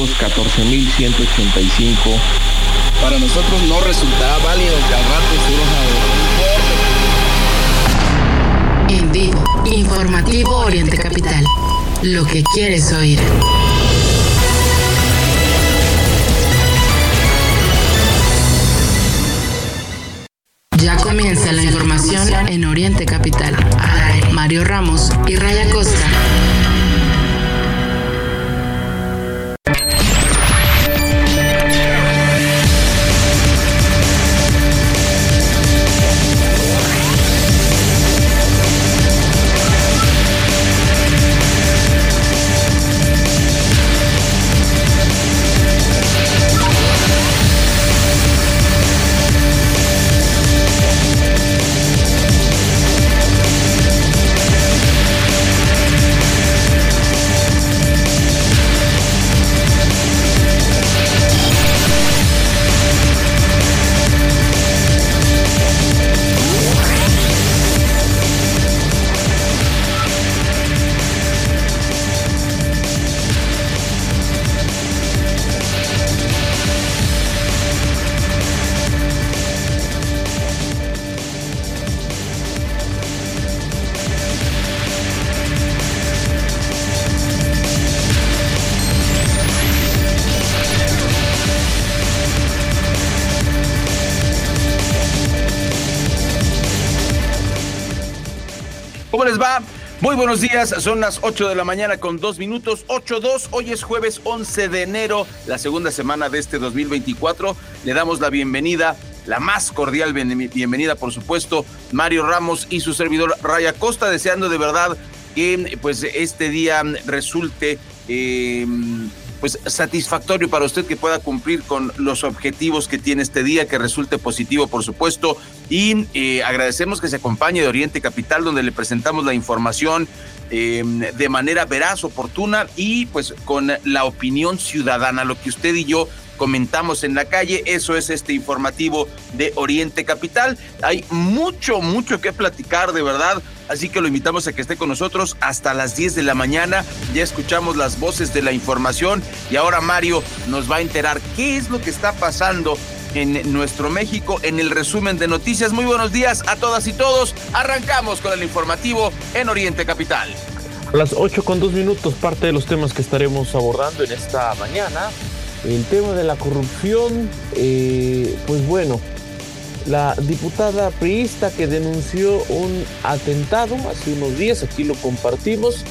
lejos 14.185. Para nosotros no resultaba válido que al rato surja En vivo, informativo Oriente Capital. Lo que quieres oír. Ya comienza Muy buenos días, son las 8 de la mañana con dos minutos, 8-2, hoy es jueves 11 de enero, la segunda semana de este 2024. Le damos la bienvenida, la más cordial bienvenida, por supuesto, Mario Ramos y su servidor Raya Costa, deseando de verdad que pues este día resulte eh, pues satisfactorio para usted que pueda cumplir con los objetivos que tiene este día, que resulte positivo, por supuesto. Y eh, agradecemos que se acompañe de Oriente Capital, donde le presentamos la información eh, de manera veraz, oportuna y pues con la opinión ciudadana, lo que usted y yo comentamos en la calle. Eso es este informativo de Oriente Capital. Hay mucho, mucho que platicar, de verdad. Así que lo invitamos a que esté con nosotros hasta las 10 de la mañana. Ya escuchamos las voces de la información y ahora Mario nos va a enterar qué es lo que está pasando en nuestro México en el resumen de noticias. Muy buenos días a todas y todos. Arrancamos con el informativo en Oriente Capital. A las 8 con 2 minutos, parte de los temas que estaremos abordando en esta mañana. El tema de la corrupción, eh, pues bueno, la diputada priista que denunció un atentado hace unos días, aquí lo compartimos,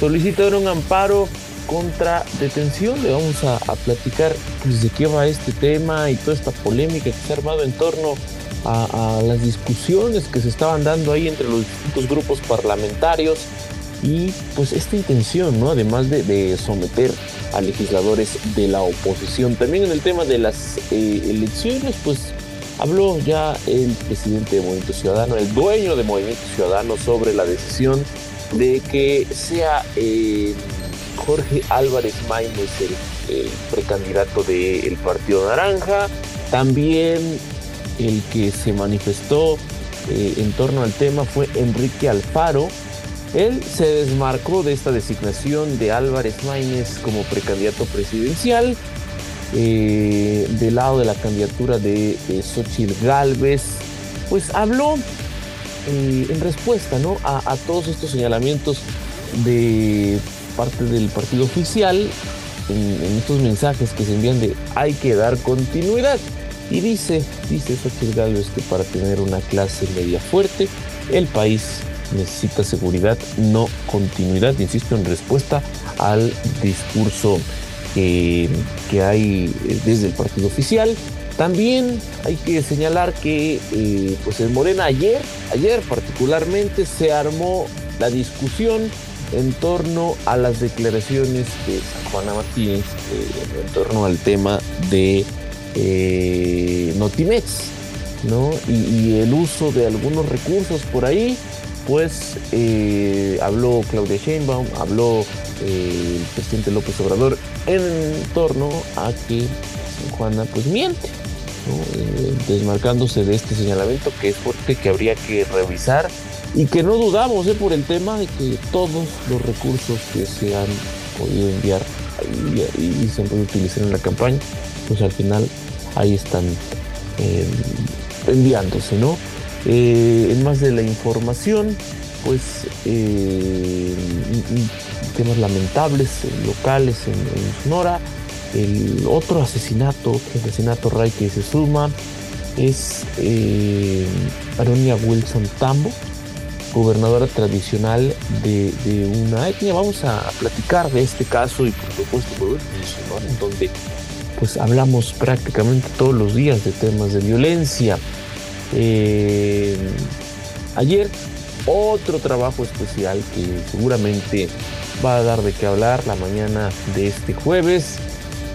solicitó un amparo contra detención. Le vamos a, platicar pues, de qué va este tema y toda esta polémica que se ha armado en torno a, a las discusiones que se estaban dando ahí entre los distintos grupos parlamentarios y pues esta intención, ¿no? Además de, someter a legisladores de la oposición. También en el tema de las eh, elecciones, pues habló ya el presidente de Movimiento Ciudadano, el dueño de Movimiento Ciudadano, sobre la decisión de que sea eh, Jorge Álvarez Maínez el, precandidato del Partido Naranja. También el que se manifestó eh, en torno al tema fue Enrique Alfaro, él se desmarcó de esta designación de Álvarez Maínez como precandidato presidencial. Eh, del lado de la candidatura de Xochitl Galvez, pues habló eh, en respuesta ¿no? a, todos estos señalamientos de parte del partido oficial, en, estos mensajes que se envían de hay que dar continuidad. Y dice, dice Xochitl Galvez que para tener una clase media fuerte, el país necesita seguridad, no continuidad, insisto, en respuesta al discurso que, hay eh, desde el partido oficial. También hay que señalar que eh, pues en Morena ayer, ayer particularmente, se armó la discusión en torno a las declaraciones de Juana Martínez eh, en torno al tema de Notimex, ¿no? y, el uso de algunos recursos por ahí pues habló Claudia Sheinbaum, habló eh, el presidente López Obrador en torno a que Juana pues miente, eh, desmarcándose de este señalamiento que es fuerte, que habría que revisar y que no dudamos por el tema de que todos los recursos que se han podido enviar y, se puede utilizar en la campaña, pues al final ahí están eh, enviándose, ¿no? Eh, en más de la información, pues eh, temas lamentables locales en, Sonora. El otro asesinato, otro asesinato Ray que se suma es Aronia Wilson Tambo, gobernadora tradicional de, una etnia. Vamos a platicar de este caso y por supuesto en donde pues hablamos prácticamente todos los días de temas de violencia. Eh, ayer otro trabajo especial que seguramente va a dar de qué hablar la mañana de este jueves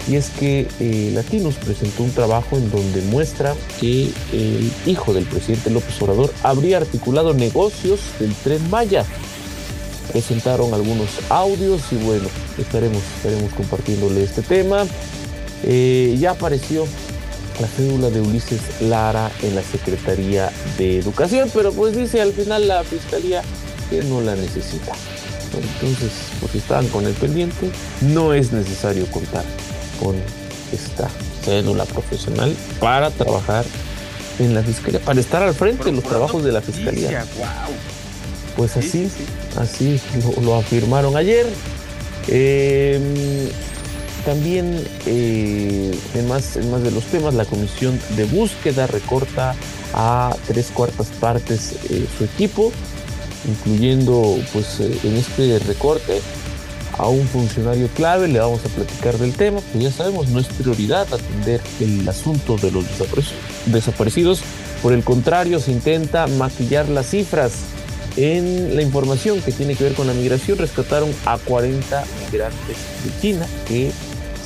y es que eh, Latinos presentó un trabajo en donde muestra que el hijo del presidente López Obrador habría articulado negocios del tren Maya. Presentaron algunos audios y bueno, estaremos, estaremos compartiéndole este tema. Eh, ya apareció la cédula de Ulises Lara en la Secretaría de Educación, pero pues dice al final la Fiscalía que no la necesita. Entonces, porque estaban con el pendiente, no es necesario contar con esta cédula profesional para trabajar en la fiscalía, para estar al frente de los trabajos de la fiscalía. Pues así, así lo, afirmaron ayer. Em, también eh, en, más, más de los temas, la comisión de búsqueda recorta a tres cuartas partes eh, su equipo, incluyendo pues eh, en este recorte a un funcionario clave, le vamos a platicar del tema, pues ya sabemos, no es prioridad atender el asunto de los desaparecidos, por el contrario, se intenta maquillar las cifras. En la información que tiene que ver con la migración, rescataron a 40 migrantes de China que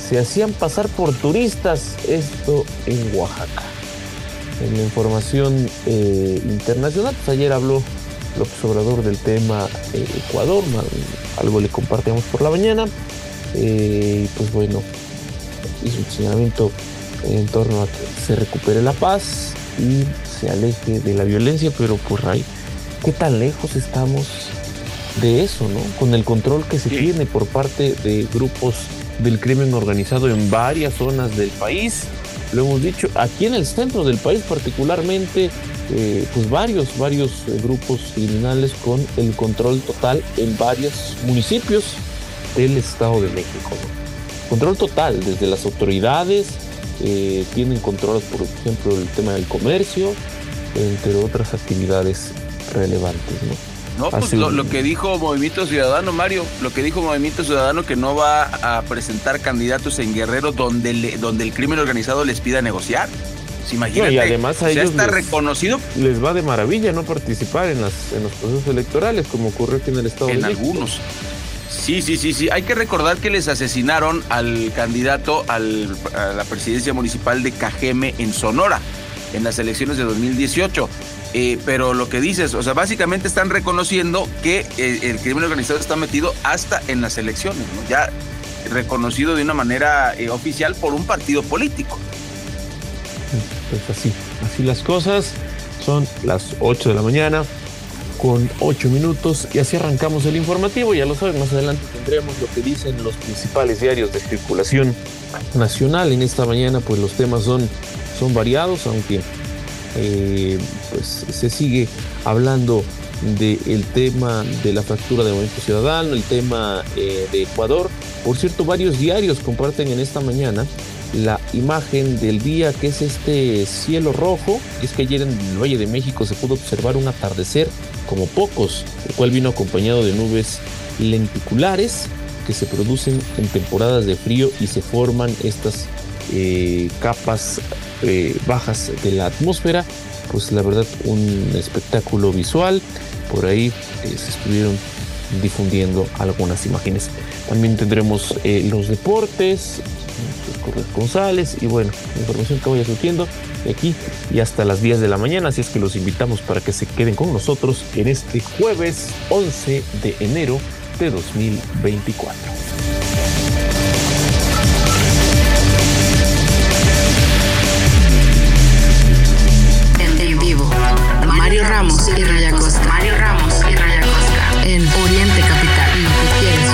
se hacían pasar por turistas, esto en Oaxaca. En la información eh, internacional, pues ayer habló López Obrador del tema eh, Ecuador, algo le compartimos por la mañana. Eh, pues bueno, hizo un señalamiento en torno a que se recupere la paz y se aleje de la violencia, pero pues, ahí, ¿qué tan lejos estamos de eso, no? Con el control que se tiene por parte de grupos del crimen organizado en varias zonas del país. Lo hemos dicho, aquí en el centro del país particularmente eh, pues varios, varios eh, grupos criminales con el control total en varios municipios del Estado de México. Control total, desde las autoridades, eh, tienen control, por ejemplo, el tema del comercio, entre otras actividades relevantes. Pues lo, que dijo Movimiento Ciudadano, Mario, lo que dijo Movimiento Ciudadano que no va a presentar candidatos en Guerrero donde, donde el crimen organizado les pida negociar. Pues y además a ellos está reconocido. Les va de maravilla no participar en, las, en los procesos electorales, como ocurrió aquí en el Estado en de México. algunos. Sí, sí, sí, sí. Hay que recordar que les asesinaron al candidato a la presidencia municipal de Cajeme en Sonora en las elecciones de 2018. Eh, pero lo que dices, o sea, básicamente están reconociendo que eh, el, crimen organizado está metido hasta en las elecciones, ya reconocido de una manera eh, oficial por un partido político. Pues así, así las cosas. Son las 8 de la mañana con 8 minutos y así arrancamos el informativo. Ya lo saben, más adelante tendremos lo que dicen los principales diarios de circulación nacional. En esta mañana pues los temas son, son variados, aunque eh, pues se sigue hablando del tema de la fractura de Movimiento Ciudadano, el tema eh, de Ecuador. Por cierto, varios diarios comparten en esta mañana la imagen del día que es este cielo rojo. Es que ayer en el Valle de México se pudo observar un atardecer como pocos, el cual vino acompañado de nubes lenticulares que se producen en temporadas de frío y se forman estas eh, capas eh, bajas de la atmósfera. Pues la verdad un espectáculo visual. Por ahí eh, se estuvieron difundiendo algunas imágenes. También tendremos los deportes, corresponsales y bueno, información que vaya surgiendo de aquí y hasta las 10 de la mañana, así es que los invitamos para que se queden con nosotros en este jueves 11 de enero de 2024. Ramos y Raya Costa. Mario Ramos y Raya Costa. En Oriente Capital. Lo que quieres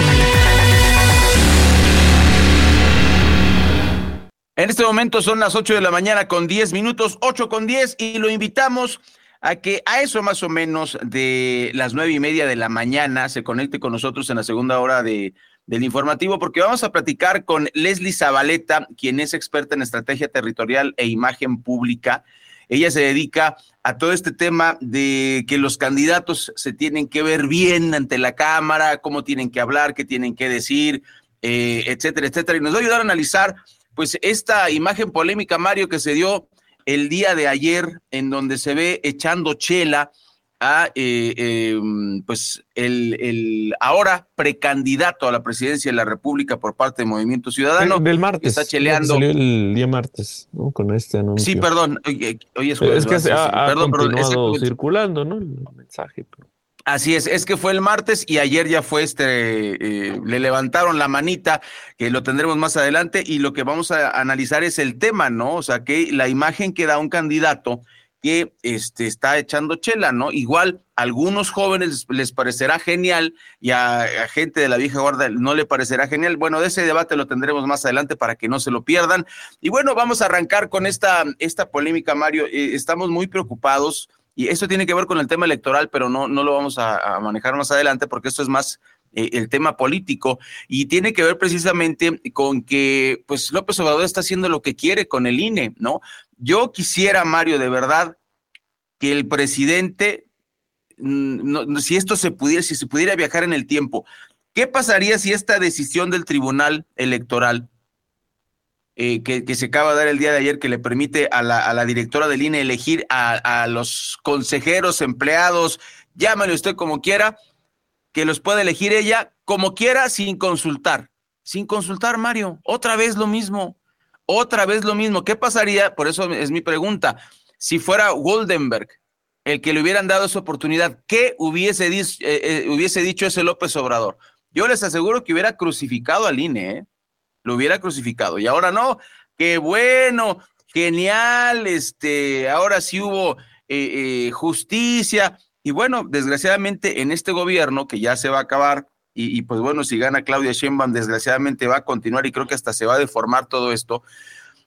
En este momento son las 8 de la mañana con 10 minutos, 8 con 10, y lo invitamos a que a eso más o menos de las nueve y media de la mañana se conecte con nosotros en la segunda hora de, del informativo, porque vamos a platicar con Leslie Zabaleta, quien es experta en estrategia territorial e imagen pública. Ella se dedica a todo este tema de que los candidatos se tienen que ver bien ante la Cámara, cómo tienen que hablar, qué tienen que decir, eh, etcétera, etcétera. Y nos va a ayudar a analizar pues esta imagen polémica, Mario, que se dio el día de ayer, en donde se ve echando chela a eh, em, pues el, el, ahora precandidato a la presidencia de la República por parte del Movimiento Ciudadano. del martes. Está cheleando. Salió el día martes, ¿no? Con este anuncio. Sí, perdón. Hoy, es jueves. Es que se ha, ha perdón, continuado circulando, ¿no? El mensaje. Pero... Así es, es que fue el martes y ayer ya fue este, eh, le levantaron la manita, que lo tendremos más adelante, y lo que vamos a analizar es el tema, ¿no? O sea, que la imagen que da un candidato que este, está echando chela, ¿no? Igual a algunos jóvenes les parecerá genial y a, gente de la vieja guardia no le parecerá genial. Bueno, de ese debate lo tendremos más adelante para que no se lo pierdan. Y bueno, vamos a arrancar con esta, esta polémica, Mario. Eh, estamos muy preocupados y esto tiene que ver con el tema electoral, pero no, no lo vamos a, manejar más adelante porque esto es más el tema político y tiene que ver precisamente con que pues López Obrador está haciendo lo que quiere con el INE, ¿no? Yo quisiera, Mario, de verdad, que el presidente, mm, si esto se pudiera, si se pudiera viajar en el tiempo, ¿qué pasaría si esta decisión del Tribunal Electoral eh, que, que, se acaba de dar el día de ayer, que le permite a la, a la directora del INE elegir a, a, los consejeros, empleados, llámale usted como quiera, que los pueda elegir ella como quiera sin consultar. Sin consultar, Mario. Otra vez lo mismo. Otra vez lo mismo. ¿Qué pasaría? Por eso es mi pregunta. Si fuera Goldenberg el que le hubieran dado esa oportunidad, ¿qué hubiese, eh, eh, hubiese dicho ese López Obrador? Yo les aseguro que hubiera crucificado al INE, ¿eh? lo hubiera crucificado. Y ahora no, qué bueno, genial, este, ahora sí hubo eh, eh, justicia. Y bueno, desgraciadamente en este gobierno que ya se va a acabar, y, pues bueno, si gana Claudia Sheinbaum, desgraciadamente va a continuar y creo que hasta se va a deformar todo esto,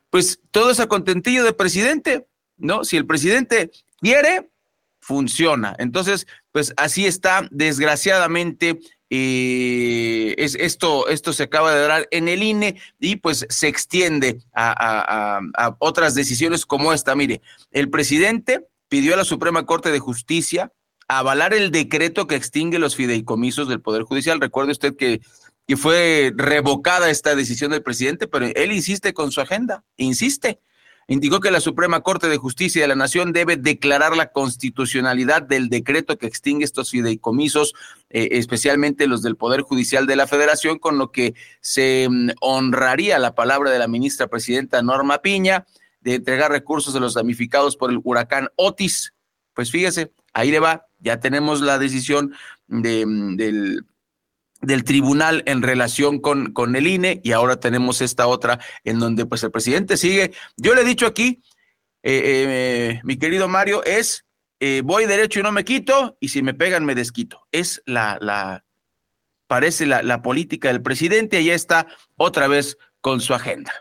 pues todo es a contentillo de presidente, ¿no? Si el presidente quiere, funciona. Entonces, pues así está, desgraciadamente, eh, es, esto, esto se acaba de dar en el INE y pues se extiende a, otras decisiones como esta. Mire, el presidente pidió a la Suprema Corte de Justicia avalar el decreto que extingue los fideicomisos del Poder Judicial. Recuerde usted que, que fue revocada esta decisión del presidente, pero él insiste con su agenda, insiste indicó que la Suprema Corte de Justicia de la Nación debe declarar la constitucionalidad del decreto que extingue estos fideicomisos, eh, especialmente los del Poder Judicial de la Federación, con lo que se mm, honraría la palabra de la ministra presidenta Norma Piña de entregar recursos a los damnificados por el huracán Otis. Pues fíjese, ahí le va, ya tenemos la decisión de, mm, del tribunal en relación con, el INE y ahora tenemos esta otra en donde pues el presidente sigue. Yo le he dicho aquí, eh, eh, mi querido Mario, es eh, voy derecho y no me quito y si me pegan me desquito. Es la, parece la, la política del presidente y ya está otra vez con su agenda.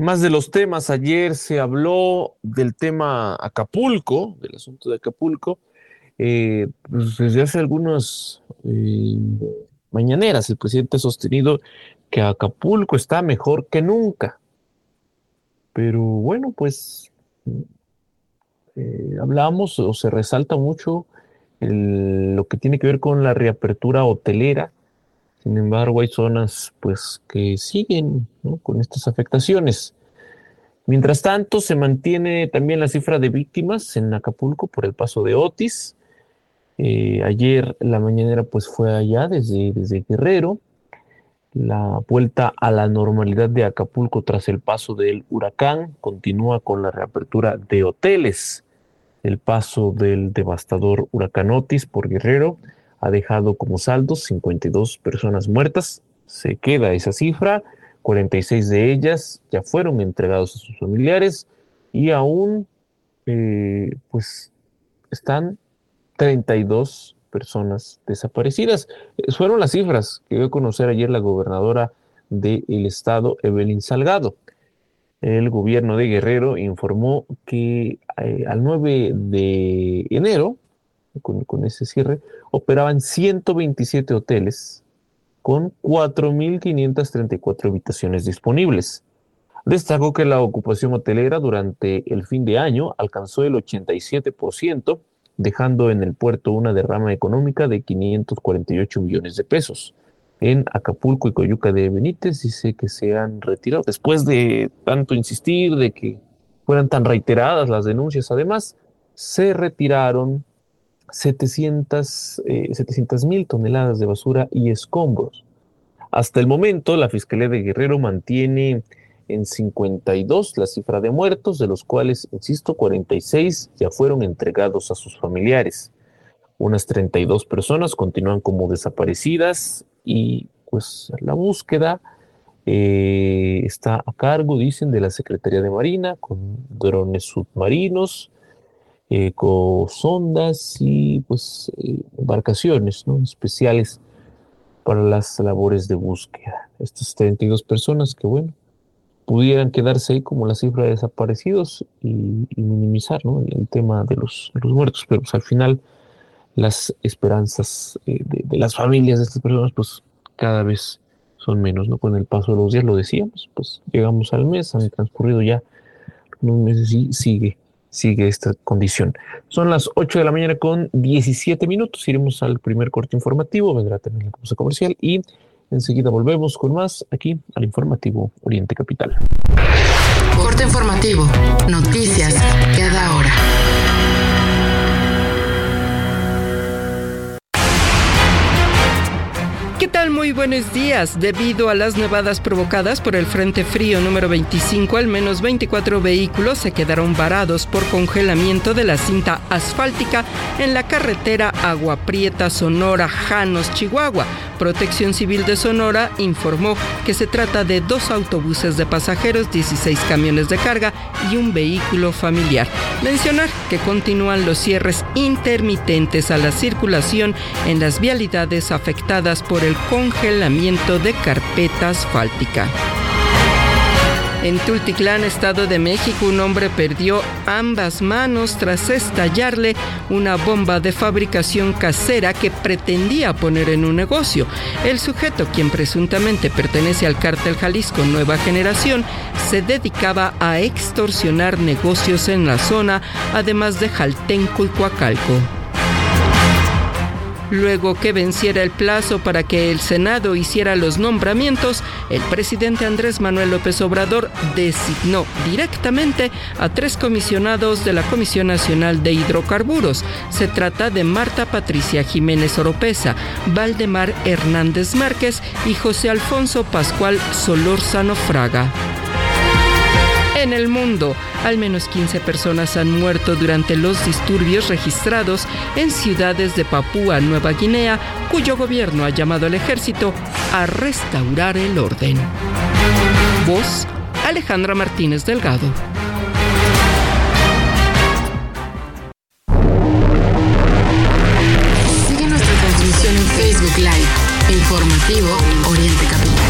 Más de los temas, ayer se habló del tema Acapulco, del asunto de Acapulco. Eh, pues desde hace algunas eh, mañaneras el presidente ha sostenido que Acapulco está mejor que nunca. Pero bueno, pues eh, hablamos o se resalta mucho lo que tiene que ver con la reapertura hotelera sin embargo, hay zonas pues que siguen con estas afectaciones. Mientras tanto, se mantiene también la cifra de víctimas en Acapulco por el paso de Otis. Eh, ayer la mañanera pues fue allá desde, desde Guerrero. La vuelta a la normalidad de Acapulco tras el paso del huracán continúa con la reapertura de hoteles. El paso del devastador huracán Otis por Guerrero ha dejado como saldos 52 personas muertas. Se queda esa cifra, 46 de ellas ya fueron entregados a sus familiares y aún eh, pues están 32 personas desaparecidas. Eh, fueron las cifras que dio a conocer ayer la gobernadora del estado, Evelyn Salgado. El gobierno de Guerrero informó que eh, al 9 de enero, con, ese cierre, operaban 127 hoteles con 4.534 habitaciones disponibles. Destacó que la ocupación hotelera durante el fin de año alcanzó el 87%, dejando en el puerto una derrama económica de 548 millones de pesos. En Acapulco y Coyuca de Benítez dice que se han retirado, después de tanto insistir, de que fueran tan reiteradas las denuncias, además, se retiraron 700 eh, mil toneladas de basura y escombros. Hasta el momento, la Fiscalía de Guerrero mantiene en 52 la cifra de muertos, de los cuales, insisto, 46 ya fueron entregados a sus familiares. Unas 32 personas continúan como desaparecidas y pues la búsqueda eh, está a cargo, dicen, de la Secretaría de Marina, con drones submarinos, ecosondas y pues eh, embarcaciones ¿no? especiales para las labores de búsqueda. Estas 32 personas que, bueno, pudieran quedarse ahí como la cifra de desaparecidos y, minimizar el, tema de los, los, muertos, pero pues, al final las esperanzas eh, de, las familias de estas personas pues cada vez son menos, ¿no? Con el paso de los días, lo decíamos, pues llegamos al mes, han transcurrido ya unos meses y sigue, sigue esta condición. Son las 8 de la mañana con 17 minutos, iremos al primer corte informativo, vendrá también la cosa comercial y Enseguida volvemos con más aquí al informativo Oriente Capital. Corte informativo. Noticias cada hora. ¿Qué tal? Muy buenos días. Debido a las nevadas provocadas por el Frente Frío número 25, al menos 24 vehículos se quedaron varados por congelamiento de la cinta asfáltica en la carretera Agua Prieta, Sonora, Janos, Chihuahua. Protección Civil de Sonora informó que se trata de dos autobuses de pasajeros, 16 camiones de carga y un vehículo familiar. Mencionar que continúan los cierres intermitentes a la circulación en las vialidades afectadas por el congelamiento de carpeta asfáltica. En Tultitlán, Estado de México, un hombre perdió ambas manos tras estallarle una bomba de fabricación casera que pretendía poner en un negocio. El sujeto, quien presuntamente pertenece al cártel Jalisco Nueva Generación, se dedicaba a extorsionar negocios en la zona, además de Jaltenco y Coacalco Luego que venciera el plazo para que el Senado hiciera los nombramientos, el presidente Andrés Manuel López Obrador designó directamente a tres comisionados de la Comisión Nacional de Hidrocarburos. Se trata de Marta Patricia Jiménez Oropesa, Valdemar Hernández Márquez y José Alfonso Pascual Solórzano Fraga. En el mundo, al menos 15 personas han muerto durante los disturbios registrados en ciudades de Papúa Nueva Guinea, cuyo gobierno ha llamado al ejército a restaurar el orden. Voz Alejandra Martínez Delgado. Sigue nuestra transmisión en Facebook Live, informativo Oriente Capital.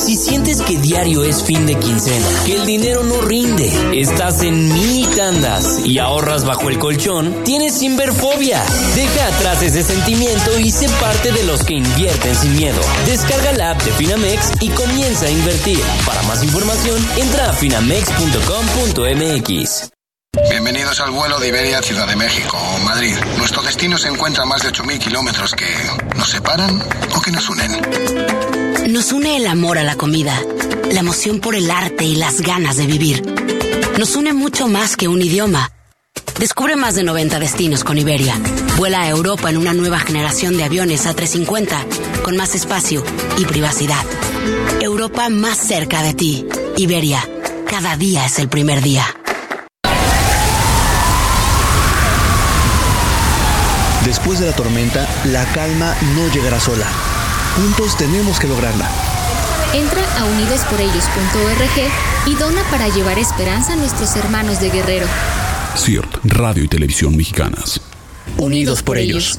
Si sientes que diario es fin de quincena, que el dinero no rinde, estás en mini tandas y ahorras bajo el colchón, tienes Inverfobia. Deja atrás ese sentimiento y sé parte de los que invierten sin miedo. Descarga la app de Finamex y comienza a invertir. Para más información, entra a finamex.com.mx. Bienvenidos al vuelo de Iberia Ciudad de México o Madrid. Nuestro destino se encuentra a más de 8.000 kilómetros que nos separan o que nos unen. Nos une el amor a la comida, la emoción por el arte y las ganas de vivir. Nos une mucho más que un idioma Descubre más de 90 destinos con Iberia. Vuela a Europa en una nueva generación de aviones A350 con más espacio y privacidad. Europa más cerca de ti. Iberia, cada día es el primer día. Después de la tormenta, la calma no llegará sola. Juntos tenemos que lograrla. Entra a unidosporellos.org y dona para llevar esperanza a nuestros hermanos de Guerrero. CIRT, Radio y Televisión Mexicanas. Unidos por ellos.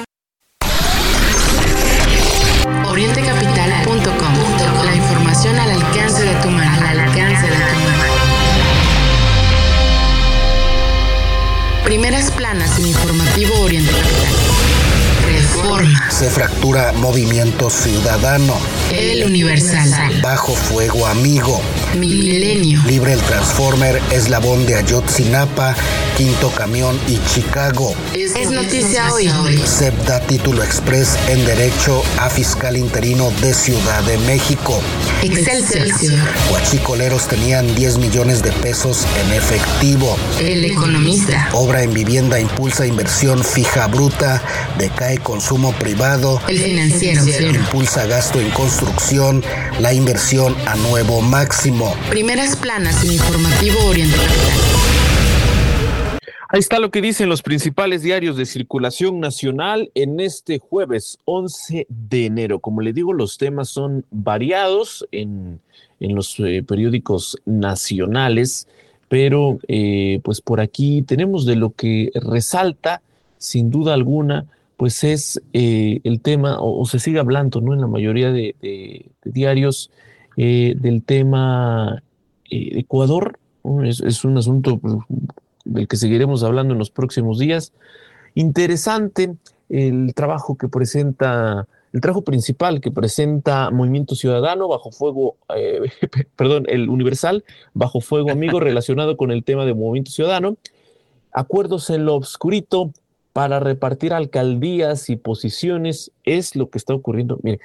Fractura Movimiento Ciudadano. El Universal. Bajo Fuego Amigo. Milenio. Libre el Transformer, Eslabón de Ayotzinapa, Quinto Camión y Chicago. Es noticia hoy. SEP da título express en Derecho a Fiscal Interino de Ciudad de México. Excelsior. Huachicoleros tenían 10 millones de pesos en efectivo. El Economista. Obra en vivienda impulsa inversión fija bruta, decae consumo privado. El Financiero. Impulsa gasto en construcción, la inversión a nuevo máximo. Primeras planas en Informativo Oriente Capital. Ahí está lo que dicen los principales diarios de circulación nacional en este jueves 11 de enero. Como le digo, los temas son variados en, en los eh, periódicos nacionales, pero eh, pues por aquí tenemos de lo que resalta, sin duda alguna, pues es eh, el tema, o, o, se sigue hablando, ¿no? En la mayoría de, de, de diarios, eh, del tema eh, Ecuador. es, un asunto pues, del que seguiremos hablando en los próximos días. Interesante el trabajo que presenta, el trabajo principal que presenta Movimiento Ciudadano bajo fuego, eh, perdón, el Universal bajo fuego amigo relacionado con el tema de Movimiento Ciudadano. Acuerdos en lo obscurito, para repartir alcaldías y posiciones es lo que está ocurriendo. Mire,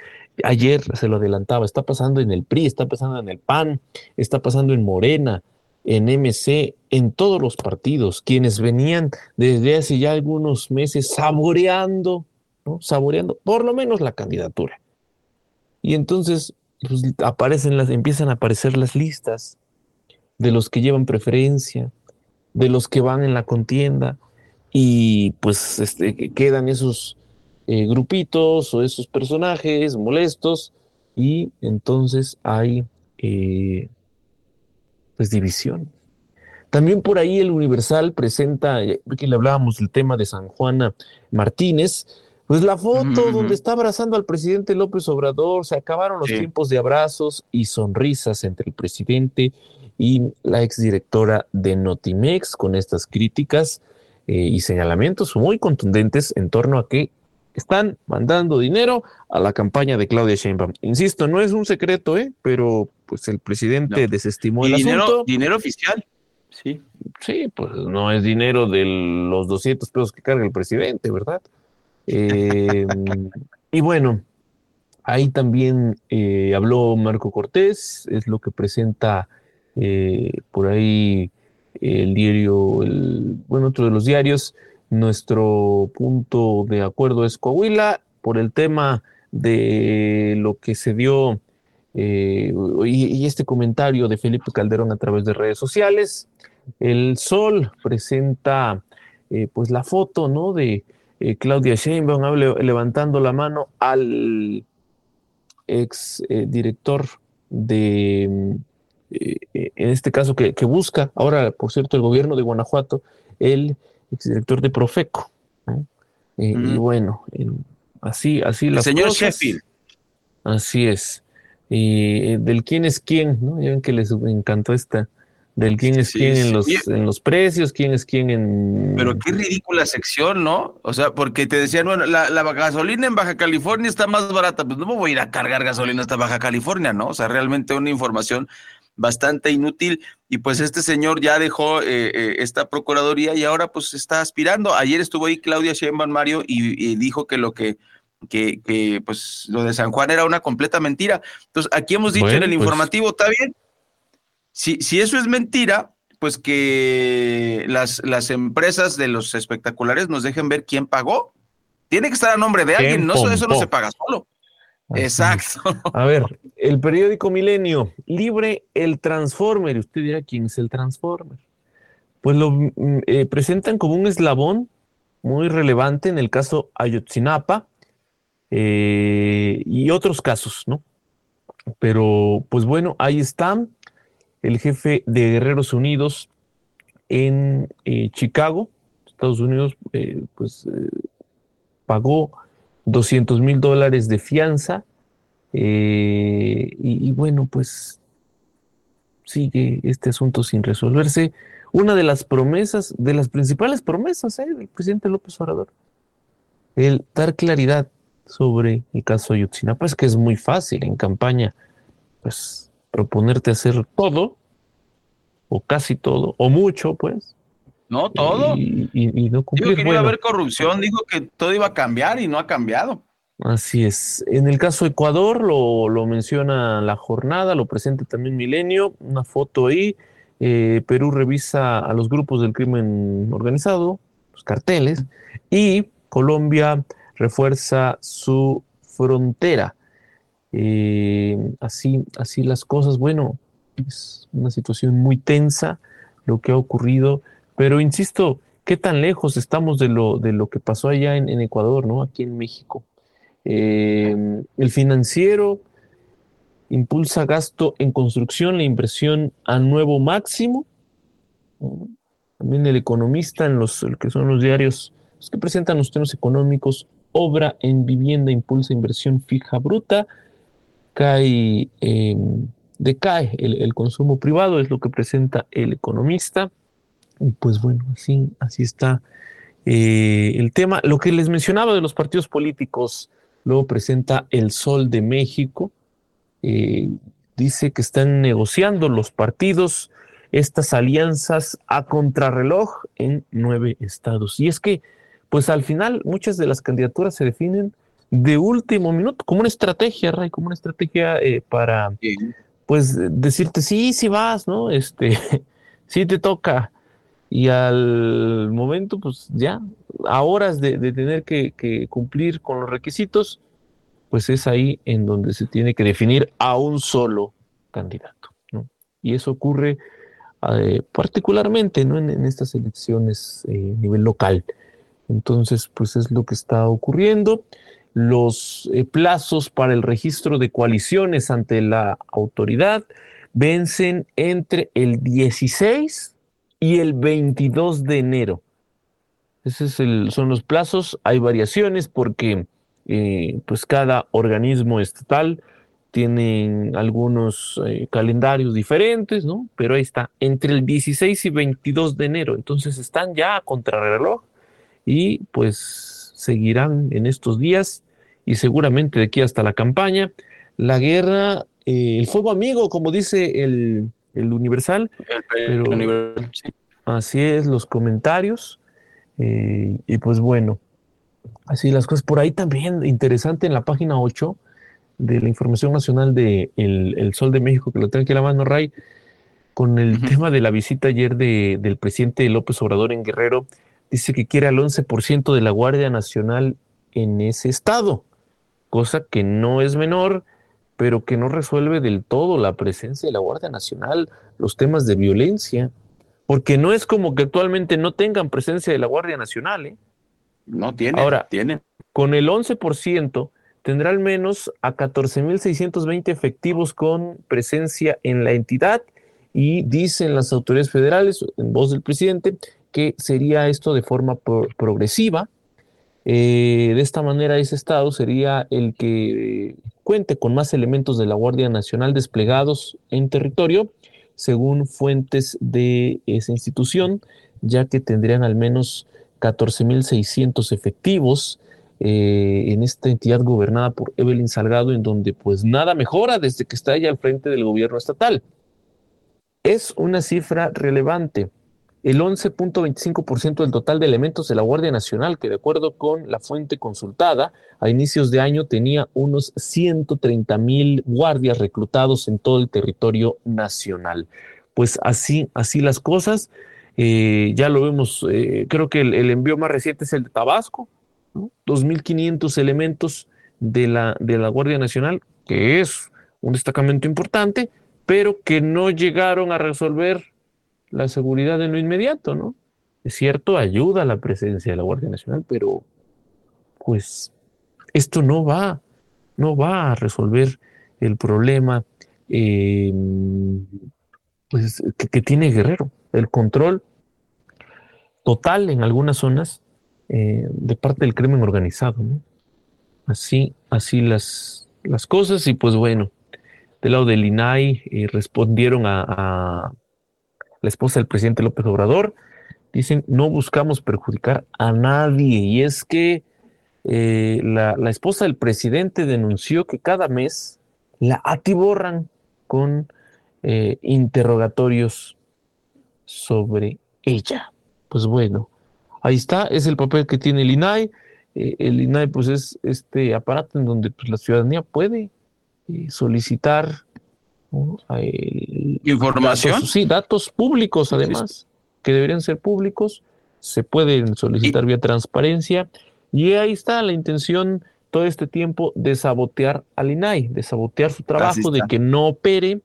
ayer se lo adelantaba, está pasando en el PRI, está pasando en el PAN, está pasando en Morena, en MC, en todos los partidos, quienes venían desde hace ya algunos meses saboreando, ¿no? saboreando por lo menos la candidatura. Y entonces pues, aparecen las, empiezan a aparecer las listas de los que llevan preferencia, de los que van en la contienda, y pues este, quedan esos eh, grupitos o esos personajes molestos y entonces hay eh, pues división. También por ahí el Universal presenta, que le hablábamos del tema de San Juana Martínez, pues la foto mm -hmm. donde está abrazando al presidente López Obrador, se acabaron los sí. tiempos de abrazos y sonrisas entre el presidente y la exdirectora de Notimex con estas críticas eh, y señalamientos muy contundentes en torno a que están mandando dinero a la campaña de Claudia Sheinbaum. Insisto, no es un secreto, ¿eh? pero pues el presidente no. desestimó ¿Y el dinero, asunto. dinero oficial. Sí. Sí, pues no es dinero de los 200 pesos que carga el presidente, ¿verdad? Eh, y bueno, ahí también eh, habló Marco Cortés, es lo que presenta eh, por ahí el diario, el, bueno, otro de los diarios, nuestro punto de acuerdo es Coahuila por el tema de lo que se dio eh, y, este comentario de Felipe Calderón a través de redes sociales. El Sol presenta eh, pues la foto ¿no? de eh, Claudia Sheinbaum levantando la mano al ex director de, en este caso que, busca, ahora por cierto el gobierno de Guanajuato, el exdirector de Profeco. Y bueno, así, así el señor Sheffield. Así es y eh, del quién es quién, ¿no? Ya ven que les encantó esta, del quién es quién en, los, en los precios, quién es quién en... Pero qué ridícula sección, ¿no? O sea, porque te decían, bueno, la, la gasolina en Baja California está más barata, pues no me voy a ir a cargar gasolina hasta Baja California, ¿no? O sea, realmente una información bastante inútil y pues este señor ya dejó eh, eh, esta procuraduría y ahora pues está aspirando. Ayer estuvo ahí Claudia Sheinbaum Mario y dijo que lo que que, que, pues lo de San Juan era una completa mentira. Entonces, aquí hemos dicho en el pues informativo, está bien. Si, si eso es mentira, pues que las, las empresas de los espectaculares nos dejen ver quién pagó. Tiene que estar a nombre de alguien, no, eso no se paga solo. Exacto. A ver, el periódico Milenio, libre el Transformer. Usted dirá, ¿quién es el Transformer? Pues lo mm, eh, presentan como un eslabón muy relevante en el caso Ayotzinapa, eh, y otros casos, ¿no? Pero, pues bueno, ahí está el jefe de Guerreros Unidos en eh, Chicago, Estados Unidos, pues pagó 200 mil dólares de fianza y, bueno, pues sigue este asunto sin resolverse. Una de las promesas, de las principales promesas del presidente López Obrador, el dar claridad sobre el caso Ayotzinapa es que es muy fácil en campaña, pues proponerte hacer todo, o casi todo, o mucho, pues. No, todo. Y, no cumplir. Que iba a haber corrupción, dijo que todo iba a cambiar y no ha cambiado. Así es. En el caso Ecuador, lo, lo menciona la jornada, lo presenta también Milenio, una foto ahí. Eh, Perú revisa a los grupos del crimen organizado, los carteles, y Colombia refuerza su frontera. Eh, así, así las cosas, bueno, es una situación muy tensa lo que ha ocurrido, pero insisto, ¿qué tan lejos estamos de lo, de lo que pasó allá en, Ecuador, ¿no? aquí en México? Eh, el financiero impulsa gasto en construcción, la inversión a nuevo máximo. También el economista en los que son los diarios que presentan los temas económicos obra en vivienda impulsa inversión fija bruta, cae, em, decae el, consumo privado, es lo que presenta el economista. Pues bueno, así, así está eh, el tema. Lo que les mencionaba de los partidos políticos, luego presenta El Sol de México. Eh, dice que están negociando los partidos estas alianzas a contrarreloj en nueve estados. Y es que pues al final muchas de las candidaturas se definen de último minuto, como una estrategia, Ray, como una estrategia eh, para, pues, decirte, sí, sí vas, ¿no? Este, sí te toca. Y al momento, pues ya, a horas de, tener que, cumplir con los requisitos, pues es ahí en donde se tiene que definir a un solo candidato. Y eso ocurre eh, particularmente, ¿no? En, estas elecciones eh, a nivel local. Entonces, pues es lo que está ocurriendo. Los eh, plazos para el registro de coaliciones ante la autoridad vencen entre el 16 y el 22 de enero. Esos son los plazos. Hay variaciones porque eh, pues cada organismo estatal tiene algunos eh, calendarios diferentes, ¿no? Pero ahí está, entre el 16 y 22 de enero. Entonces están ya a contrarreloj y pues seguirán en estos días y seguramente de aquí hasta la campaña. La guerra, eh, el fuego amigo, como dice el, Universal. Así es, los comentarios. Eh, y pues bueno, así las cosas. Por ahí también, interesante en la página 8 de la Información Nacional de El, Sol de México, que lo tengo aquí en la mano, Ray, con el tema de la visita ayer de, del presidente López Obrador en Guerrero dice que quiere al 11% de la Guardia Nacional en ese estado, cosa que no es menor, pero que no resuelve del todo la presencia de la Guardia Nacional, los temas de violencia, porque no es como que actualmente no tengan presencia de la Guardia Nacional. ¿eh? No tiene. Ahora, tiene. con el 11% tendrá al menos a 14.620 efectivos con presencia en la entidad y dicen las autoridades federales, en voz del presidente, que sería esto de forma progresiva. Eh, de esta manera, ese estado sería el que cuente con más elementos de la Guardia Nacional desplegados en territorio, según fuentes de esa institución, ya que tendrían al menos 14.600 efectivos eh, en esta entidad gobernada por Evelyn Salgado, en donde pues nada mejora desde que está ella al frente del gobierno estatal. Es una cifra relevante el 11.25% del total de elementos de la Guardia Nacional, que de acuerdo con la fuente consultada, a inicios de año tenía unos 130 mil guardias reclutados en todo el territorio nacional. Pues así, así las cosas. Eh, ya lo vemos, eh, creo que el, envío más reciente es el de Tabasco, 2.500 elementos de la, de la Guardia Nacional, que es un destacamento importante, pero que no llegaron a resolver la seguridad en lo inmediato, ¿no? Es cierto, ayuda la presencia de la Guardia Nacional, pero pues esto no va, no va a resolver el problema em, pues, que, tiene Guerrero, el control total en algunas zonas eh, de parte del crimen organizado, ¿no? Así, así las, las cosas y pues bueno, del lado del INAI eh, respondieron a la esposa del presidente López Obrador, dicen, no buscamos perjudicar a nadie. Y es que eh, la, esposa del presidente denunció que cada mes la atiborran con eh, interrogatorios sobre ella. Pues bueno, ahí está, es el papel que tiene el INAI. Eh, el INAI pues es este aparato en donde pues, la ciudadanía puede solicitar ¿Información? sí, datos públicos además, que deberían ser públicos, se pueden solicitar vía transparencia. Y ahí está la intención todo este tiempo de sabotear al INAI, de sabotear su trabajo, de que no opere.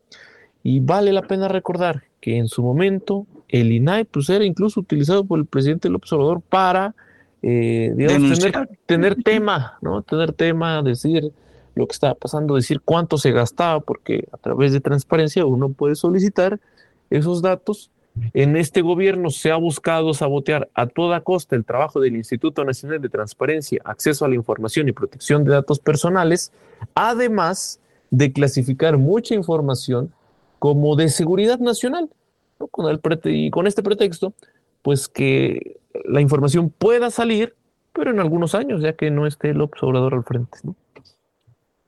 Y vale la pena recordar que en su momento el INAI pues era incluso utilizado por el presidente López Obrador para eh, digamos, tener, tener, tema, ¿no? Tener tema, decir, lo que estaba pasando, decir cuánto se gastaba, porque a través de transparencia uno puede solicitar esos datos. En este gobierno se ha buscado sabotear a toda costa el trabajo del Instituto Nacional de Transparencia, Acceso a la Información y Protección de Datos Personales, además de clasificar mucha información como de seguridad nacional, con el y con este pretexto, pues que la información pueda salir, pero en algunos años, ya que no esté el observador al frente. ¿no?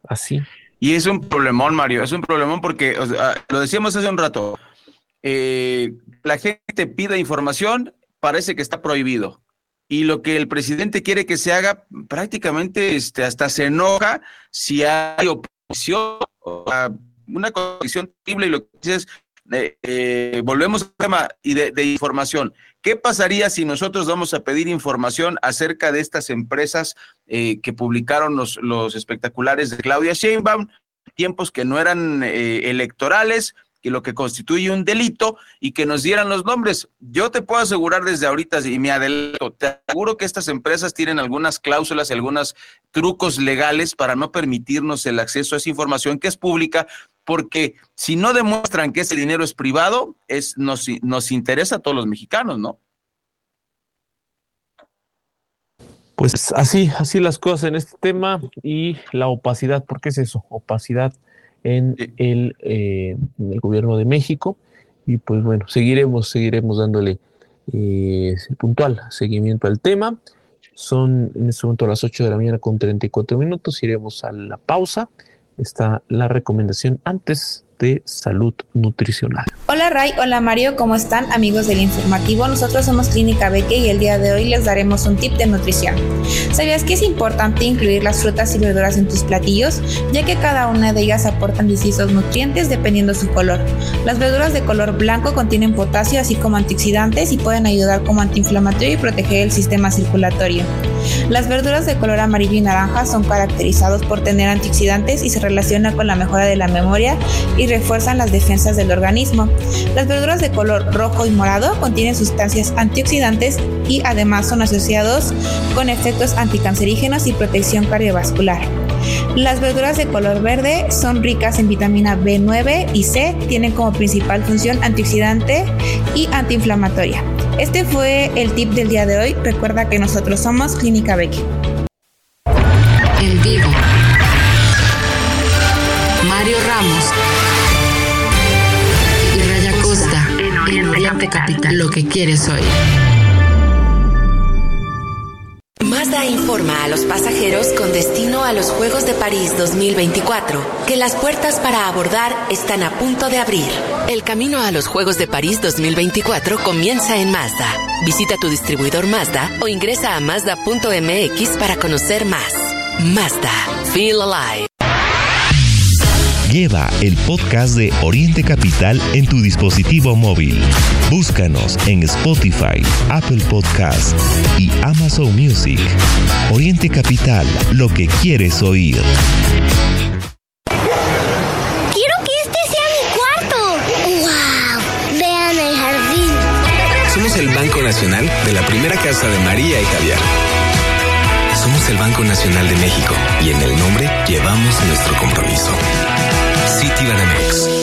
Así. Y es un problemón, Mario, es un problemón porque, lo decíamos hace un rato, eh, la gente pide información, parece que está prohibido. Y lo que el presidente quiere que se haga, prácticamente este, hasta se enoja si hay oposición, una condición terrible y lo que dices, eh, eh, volvemos al tema y de, información. ¿Qué pasaría si nosotros vamos a pedir información acerca de estas empresas eh, que publicaron los, los, espectaculares de Claudia Sheinbaum, tiempos que no eran electorales, que lo que constituye un delito y que nos dieran los nombres. Yo te puedo asegurar desde ahorita y me adelanto, te aseguro que estas empresas tienen algunas cláusulas algunos trucos legales para no permitirnos el acceso a esa información que es pública, porque si no demuestran que ese dinero es privado, es, nos, nos interesa a todos los mexicanos, ¿no? Pues así, así las cosas en este tema y la opacidad, ¿por qué es eso? Opacidad en el, eh, el gobierno de México. Y pues bueno, seguiremos, seguiremos dándole eh, puntual seguimiento al tema. Son en este momento a las 8 de la mañana con 34 minutos. Iremos a la pausa. Está la recomendación antes de salud nutricional. Hola Ray, hola Mario, ¿cómo están amigos del informativo? Nosotros somos Clínica Beque y el día de hoy les daremos un tip de nutrición. ¿Sabías que es importante incluir las frutas y verduras en tus platillos? Ya que cada una de ellas aportan distintos nutrientes dependiendo su color. Las verduras de color blanco contienen potasio así como antioxidantes y pueden ayudar como antiinflamatorio y proteger el sistema circulatorio. Las verduras de color amarillo y naranja son caracterizados por tener antioxidantes y se relaciona con la mejora de la memoria y refuerzan las defensas del organismo. Las verduras de color rojo y morado contienen sustancias antioxidantes y además son asociados con efectos anticancerígenos y protección cardiovascular. Las verduras de color verde son ricas en vitamina B9 y C, tienen como principal función antioxidante y antiinflamatoria. Este fue el tip del día de hoy. Recuerda que nosotros somos Clínica Becky. En vivo. Mario Ramos. Capital. Lo que quieres hoy. Mazda informa a los pasajeros con destino a los Juegos de París 2024 que las puertas para abordar están a punto de abrir. El camino a los Juegos de París 2024 comienza en Mazda. Visita tu distribuidor Mazda o ingresa a mazda.mx para conocer más. Mazda. Feel alive. Lleva el podcast de Oriente Capital en tu dispositivo móvil. Búscanos en Spotify, Apple Podcast y Amazon Music. Oriente Capital, lo que quieres oír. Quiero que este sea mi cuarto. ¡Wow! Vean el jardín. Somos el Banco Nacional de la primera casa de María y Javier. Somos el Banco Nacional de México y en el nombre llevamos nuestro compromiso. City Banamex.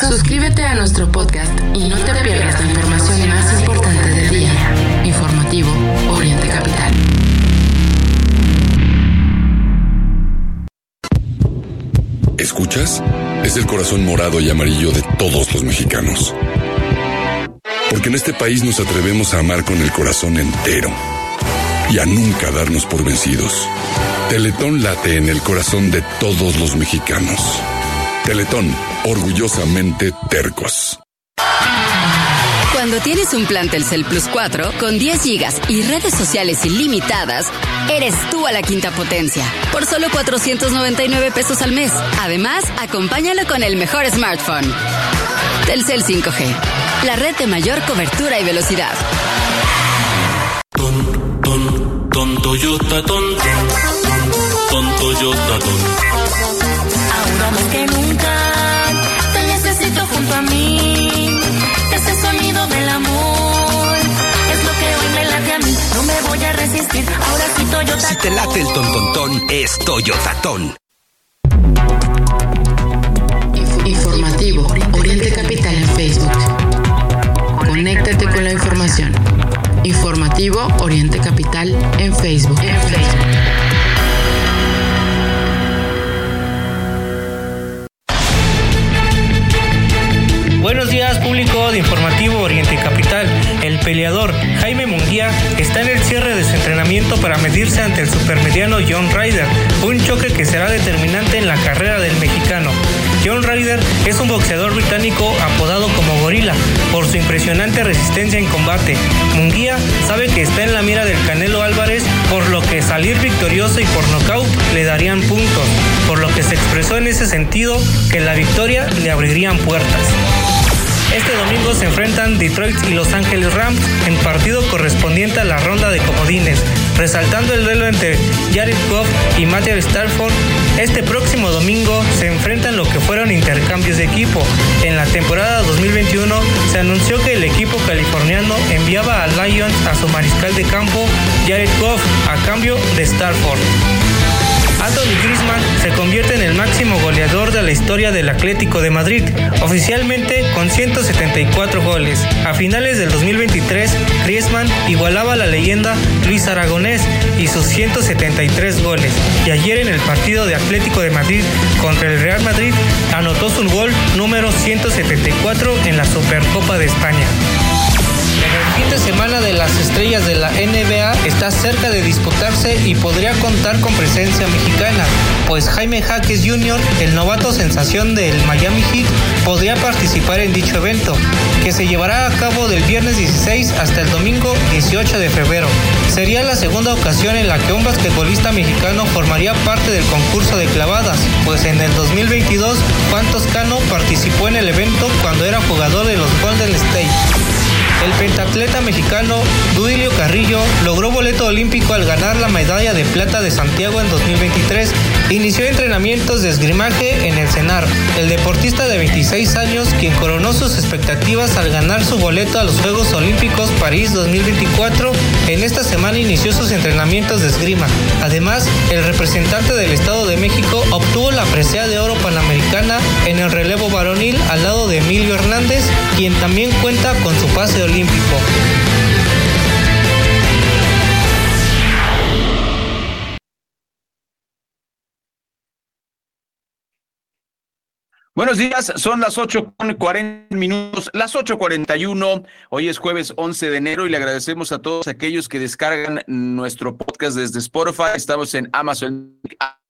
Suscríbete a nuestro podcast y no te pierdas la información más importante del día. Informativo Oriente Capital. ¿Escuchas? Es el corazón morado y amarillo de todos los mexicanos. Porque en este país nos atrevemos a amar con el corazón entero y a nunca darnos por vencidos. Teletón late en el corazón de todos los mexicanos. Teletón, orgullosamente tercos. Cuando tienes un plan Telcel Plus 4 con 10 gigas y redes sociales ilimitadas, eres tú a la quinta potencia por solo 499 pesos al mes. Además, acompáñalo con el mejor smartphone. Telcel 5G, la red de mayor cobertura y velocidad. Ton, ton, ton, Toyota, ton, ton, Toyota, ton. Ahora más que necesito junto a mí. Ese sonido del amor es lo que hoy me late a mí. No me voy a resistir. Ahora sí Toyota. Si te late el tontontón, es Toyotatón. Informativo Oriente Capital en Facebook. Conéctate con la información. Informativo Oriente Capital en Facebook. En Facebook. Buenos días, público de Informativo Oriente Capital. El peleador Jaime Munguía está en el cierre de su entrenamiento para medirse ante el supermediano John Ryder, un choque que será determinante en la carrera del mexicano. John Ryder es un boxeador británico apodado como Gorila por su impresionante resistencia en combate. Munguía sabe que está en la mira del Canelo Álvarez, por lo que salir victorioso y por nocaut le darían puntos, por lo que se expresó en ese sentido que la victoria le abrirían puertas. Este domingo se enfrentan Detroit y Los Ángeles Rams en partido correspondiente a la ronda de comodines, resaltando el duelo entre Jared Goff y Matthew Stafford. Este próximo domingo se enfrentan lo que fueron intercambios de equipo. En la temporada 2021 se anunció que el equipo californiano enviaba a Lions a su mariscal de campo Jared Goff a cambio de Stafford. Anthony Griezmann se convierte en el máximo goleador de la historia del Atlético de Madrid, oficialmente con 174 goles. A finales del 2023, Griezmann igualaba la leyenda Luis Aragonés y sus 173 goles. Y ayer en el partido de Atlético de Madrid contra el Real Madrid anotó su gol número 174 en la Supercopa de España. El fin de semana de las estrellas de la NBA está cerca de disputarse y podría contar con presencia mexicana, pues Jaime Jaques Jr., el novato sensación del Miami Heat, podría participar en dicho evento, que se llevará a cabo del viernes 16 hasta el domingo 18 de febrero. Sería la segunda ocasión en la que un basquetbolista mexicano formaría parte del concurso de clavadas, pues en el 2022 Juan Toscano participó en el evento cuando era jugador de los Golden State. El pentatleta mexicano Duilio Carrillo logró boleto olímpico al ganar la medalla de plata de Santiago en 2023. Inició entrenamientos de esgrimaje en el CENAR. El deportista de 26 años, quien coronó sus expectativas al ganar su boleto a los Juegos Olímpicos París 2024, en esta semana inició sus entrenamientos de esgrima. Además, el representante del Estado de México obtuvo la presea de oro panamericana en el relevo varonil al lado de Emilio Hernández, quien también cuenta con su pase olímpico. Buenos días, son las 8 con 40 minutos, las 8.41. Hoy es jueves 11 de enero y le agradecemos a todos aquellos que descargan nuestro podcast desde Spotify. Estamos en Amazon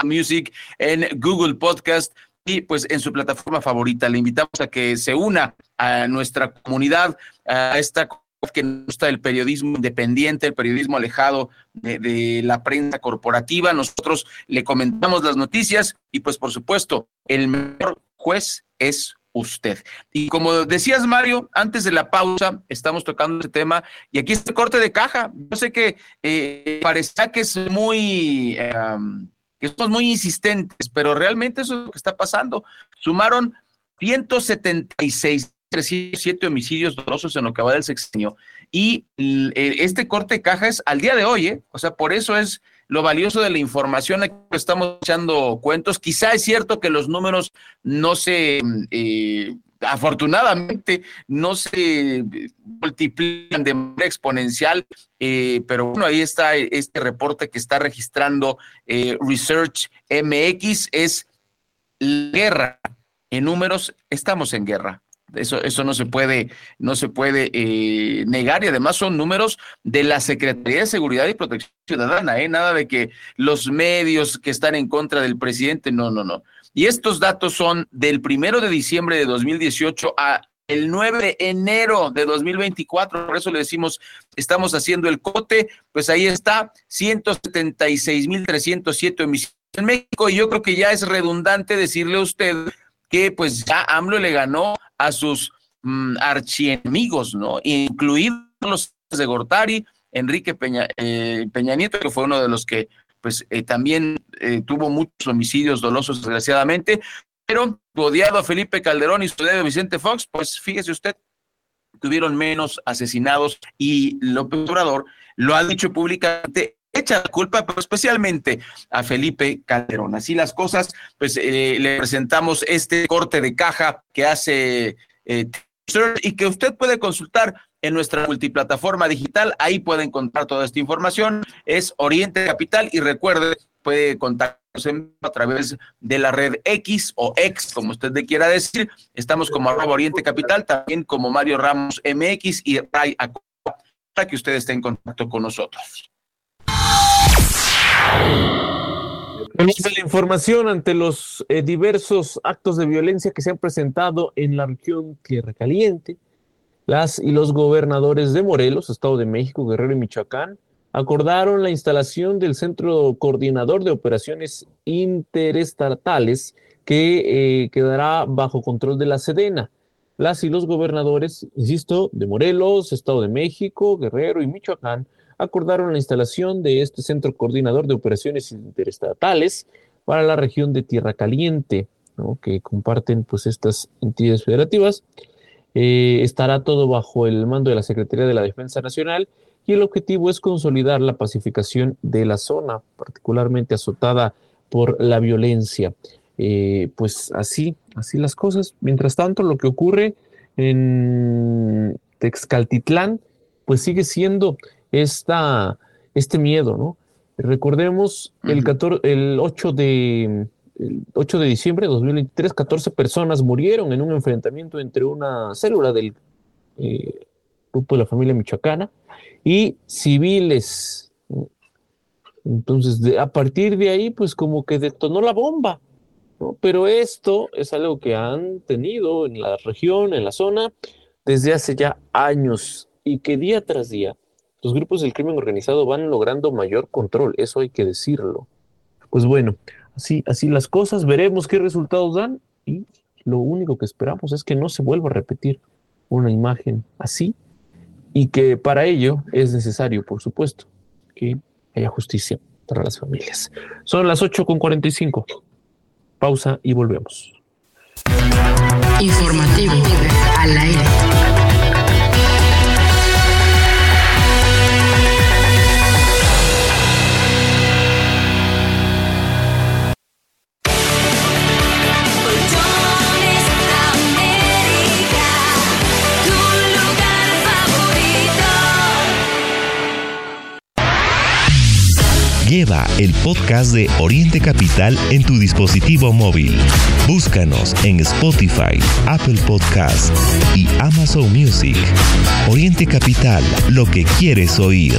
Music, en Google Podcast y pues en su plataforma favorita. Le invitamos a que se una a nuestra comunidad, a esta que nos gusta el periodismo independiente, el periodismo alejado de, la prensa corporativa. Nosotros le comentamos las noticias y pues por supuesto el mejor juez es usted. Y como decías, Mario, antes de la pausa estamos tocando ese tema y aquí está el corte de caja. Yo sé que eh, parecía que es muy... Eh, que somos muy insistentes, pero realmente eso es lo que está pasando. Sumaron 176 307 homicidios dolosos en lo que va del sexenio. Y este corte de caja es al día de hoy, ¿eh? O sea, por eso es lo valioso de la información. Aquí estamos echando cuentos. Quizá es cierto que los números no se, eh, afortunadamente, no se multiplican de manera exponencial, eh, pero bueno, ahí está este reporte que está registrando eh, Research MX. Es guerra. En números, estamos en guerra. Eso, eso no se puede, no se puede eh, negar y además son números de la Secretaría de Seguridad y Protección Ciudadana, ¿eh? nada de que los medios que están en contra del presidente, no, no, no. Y estos datos son del primero de diciembre de 2018 a el 9 de enero de 2024, por eso le decimos, estamos haciendo el cote, pues ahí está, 176.307 homicidios en México, y yo creo que ya es redundante decirle a usted que pues ya AMLO le ganó a sus mm, archienemigos, ¿no? Incluidos los de Gortari, Enrique Peña, eh, Peña Nieto, que fue uno de los que pues eh, también eh, tuvo muchos homicidios dolosos, desgraciadamente, pero odiado a Felipe Calderón y su a Vicente Fox, pues fíjese usted, tuvieron menos asesinados y López Obrador lo ha dicho públicamente echa la culpa, pero especialmente a Felipe Calderón. Así las cosas, pues eh, le presentamos este corte de caja que hace eh, y que usted puede consultar en nuestra multiplataforma digital. Ahí puede encontrar toda esta información. Es Oriente Capital y recuerde, puede contactarnos a través de la red X o X, como usted le quiera decir. Estamos como arroba Oriente Capital, también como Mario Ramos MX y Ray para que usted esté en contacto con nosotros. la información ante los eh, diversos actos de violencia que se han presentado en la región Tierra Caliente. Las y los gobernadores de Morelos, Estado de México, Guerrero y Michoacán acordaron la instalación del Centro Coordinador de Operaciones Interestatales que eh, quedará bajo control de la Sedena. Las y los gobernadores, insisto, de Morelos, Estado de México, Guerrero y Michoacán acordaron la instalación de este centro coordinador de operaciones interestatales para la región de Tierra Caliente, que comparten pues estas entidades federativas. Eh, estará todo bajo el mando de la Secretaría de la Defensa Nacional y el objetivo es consolidar la pacificación de la zona, particularmente azotada por la violencia. Eh, pues así, así las cosas. Mientras tanto, lo que ocurre en Texcaltitlán, pues sigue siendo esta, este miedo, ¿no? Recordemos el, 14, el 8 de, el 8 de diciembre de 2023, 14 personas murieron en un enfrentamiento entre una célula del, eh, grupo de la familia michoacana, y civiles. Entonces, a partir de ahí, pues como que detonó la bomba. Pero esto es algo que han tenido en la región, en la zona, desde hace ya años y que día tras día los grupos del crimen organizado van logrando mayor control, eso hay que decirlo. Pues bueno, así, así las cosas, veremos qué resultados dan y lo único que esperamos es que no se vuelva a repetir una imagen así y que para ello es necesario, por supuesto, que haya justicia para las familias. Son las 8.45. Pausa y volvemos. Informativo al aire. Lleva el podcast de Oriente Capital en tu dispositivo móvil. Búscanos en Spotify, Apple Podcast y Amazon Music. Oriente Capital, lo que quieres oír.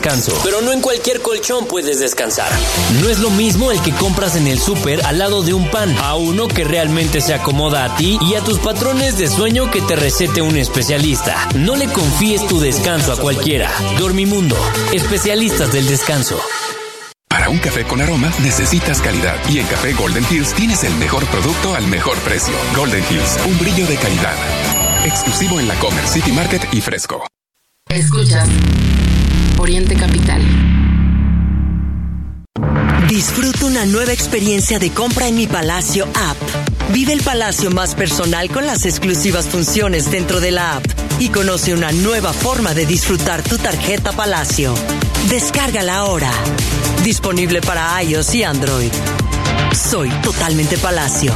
descanso pero no en cualquier colchón puedes descansar. No es lo mismo el que compras en el súper al lado de un pan, a uno que realmente se acomoda a ti y a tus patrones de sueño que te recete un especialista. No le confíes tu descanso a cualquiera. Dormimundo, especialistas del descanso. Para un café con aroma necesitas calidad y en Café Golden Hills tienes el mejor producto al mejor precio. Golden Hills, un brillo de calidad. Exclusivo en la Comer City Market y Fresco. Escuchas Oriente Capital. Disfruta una nueva experiencia de compra en mi Palacio app. Vive el Palacio más personal con las exclusivas funciones dentro de la app y conoce una nueva forma de disfrutar tu tarjeta Palacio. Descárgala ahora. Disponible para iOS y Android. Soy totalmente Palacio.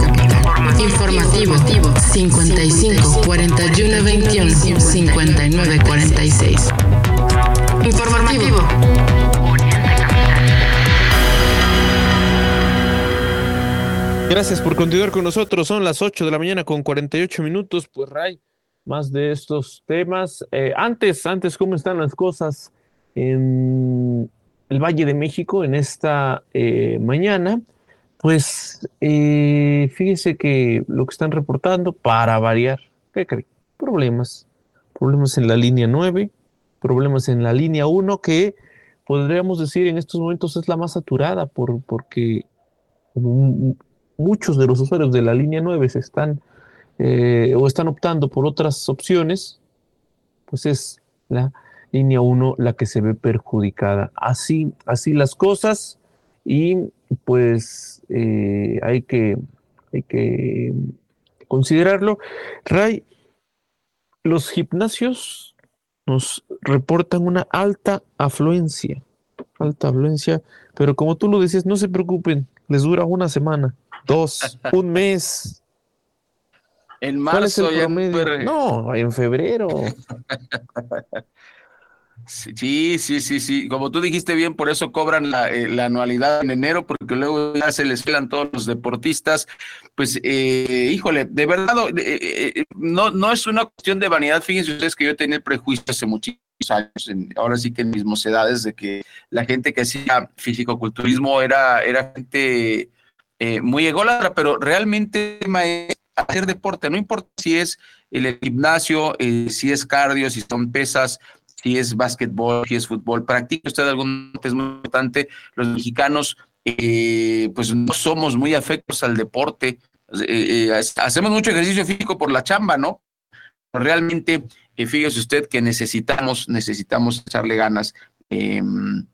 Informativo. 55 41 21 59 46. Informativo. Gracias por continuar con nosotros. Son las 8 de la mañana con 48 minutos. Pues Ray, más de estos temas. Eh, antes, antes, ¿cómo están las cosas en el Valle de México en esta eh, mañana? Pues eh, fíjese que lo que están reportando, para variar, ¿qué creen? Problemas. Problemas en la línea 9, problemas en la línea 1, que podríamos decir en estos momentos es la más saturada, por, porque muchos de los usuarios de la línea 9 se están eh, o están optando por otras opciones, pues es la línea 1 la que se ve perjudicada. Así, así las cosas y pues eh, hay, que, hay que considerarlo. Ray, los gimnasios nos reportan una alta afluencia, alta afluencia, pero como tú lo decías, no se preocupen, les dura una semana, dos, un mes. En marzo, No, en febrero. Sí, sí, sí, sí. Como tú dijiste bien, por eso cobran la, eh, anualidad en enero, porque luego ya se les filan todos los deportistas. Pues, eh, híjole, de verdad, eh, no, no es una cuestión de vanidad. Fíjense ustedes que yo tenía el prejuicio hace muchísimos años, ahora sí que en mis mocedades, de que la gente que hacía físico-culturismo era, era gente muy ególatra, pero realmente hacer deporte, no importa si es el gimnasio, si es cardio, si son pesas, si es básquetbol, si es fútbol, practica usted algún es muy importante. Los mexicanos, eh, pues no somos muy afectos al deporte. Eh, eh, hacemos mucho ejercicio físico por la chamba, ¿no? Realmente, fíjese usted que necesitamos, necesitamos echarle ganas. Em,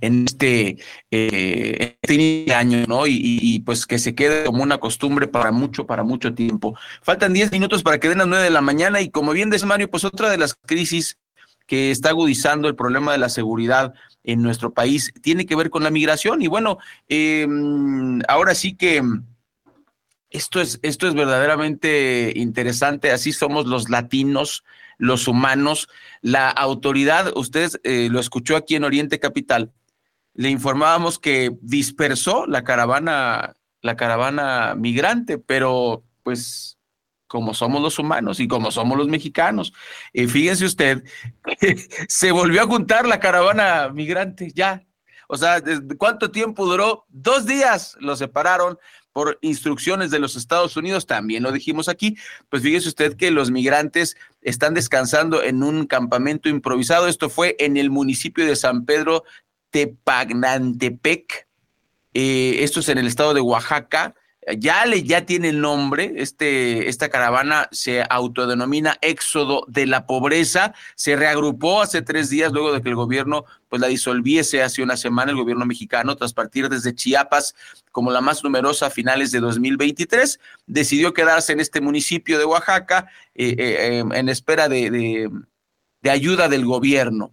en este, este año, ¿no? Y, y, pues que se quede como una costumbre para mucho, para mucho tiempo. Faltan 10 minutos para que den las 9 de la mañana y como bien dice Mario, pues otra de las crisis que está agudizando el problema de la seguridad en nuestro país tiene que ver con la migración. Y bueno, em, ahora sí que esto es, esto es verdaderamente interesante. Así somos los latinos, los humanos. La autoridad, usted eh, lo escuchó aquí en Oriente Capital, le informábamos que dispersó la caravana, la caravana migrante, pero pues como somos los humanos y como somos los mexicanos. Y fíjense usted, se volvió a juntar la caravana migrante ya. O sea, ¿cuánto tiempo duró? Dos días lo separaron por instrucciones de los Estados Unidos, también lo dijimos aquí, pues fíjese usted que los migrantes están descansando en un campamento improvisado. Esto fue en el municipio de San Pedro Tepagnantepec. Eh, esto es en el estado de Oaxaca ya le ya tiene el nombre, este, esta caravana se autodenomina Éxodo de la Pobreza, se reagrupó hace tres días luego de que el gobierno pues la disolviese hace una semana el gobierno mexicano tras partir desde Chiapas como la más numerosa a finales de 2023, decidió quedarse en este municipio de Oaxaca eh, eh, em, en espera de, de, ayuda del gobierno.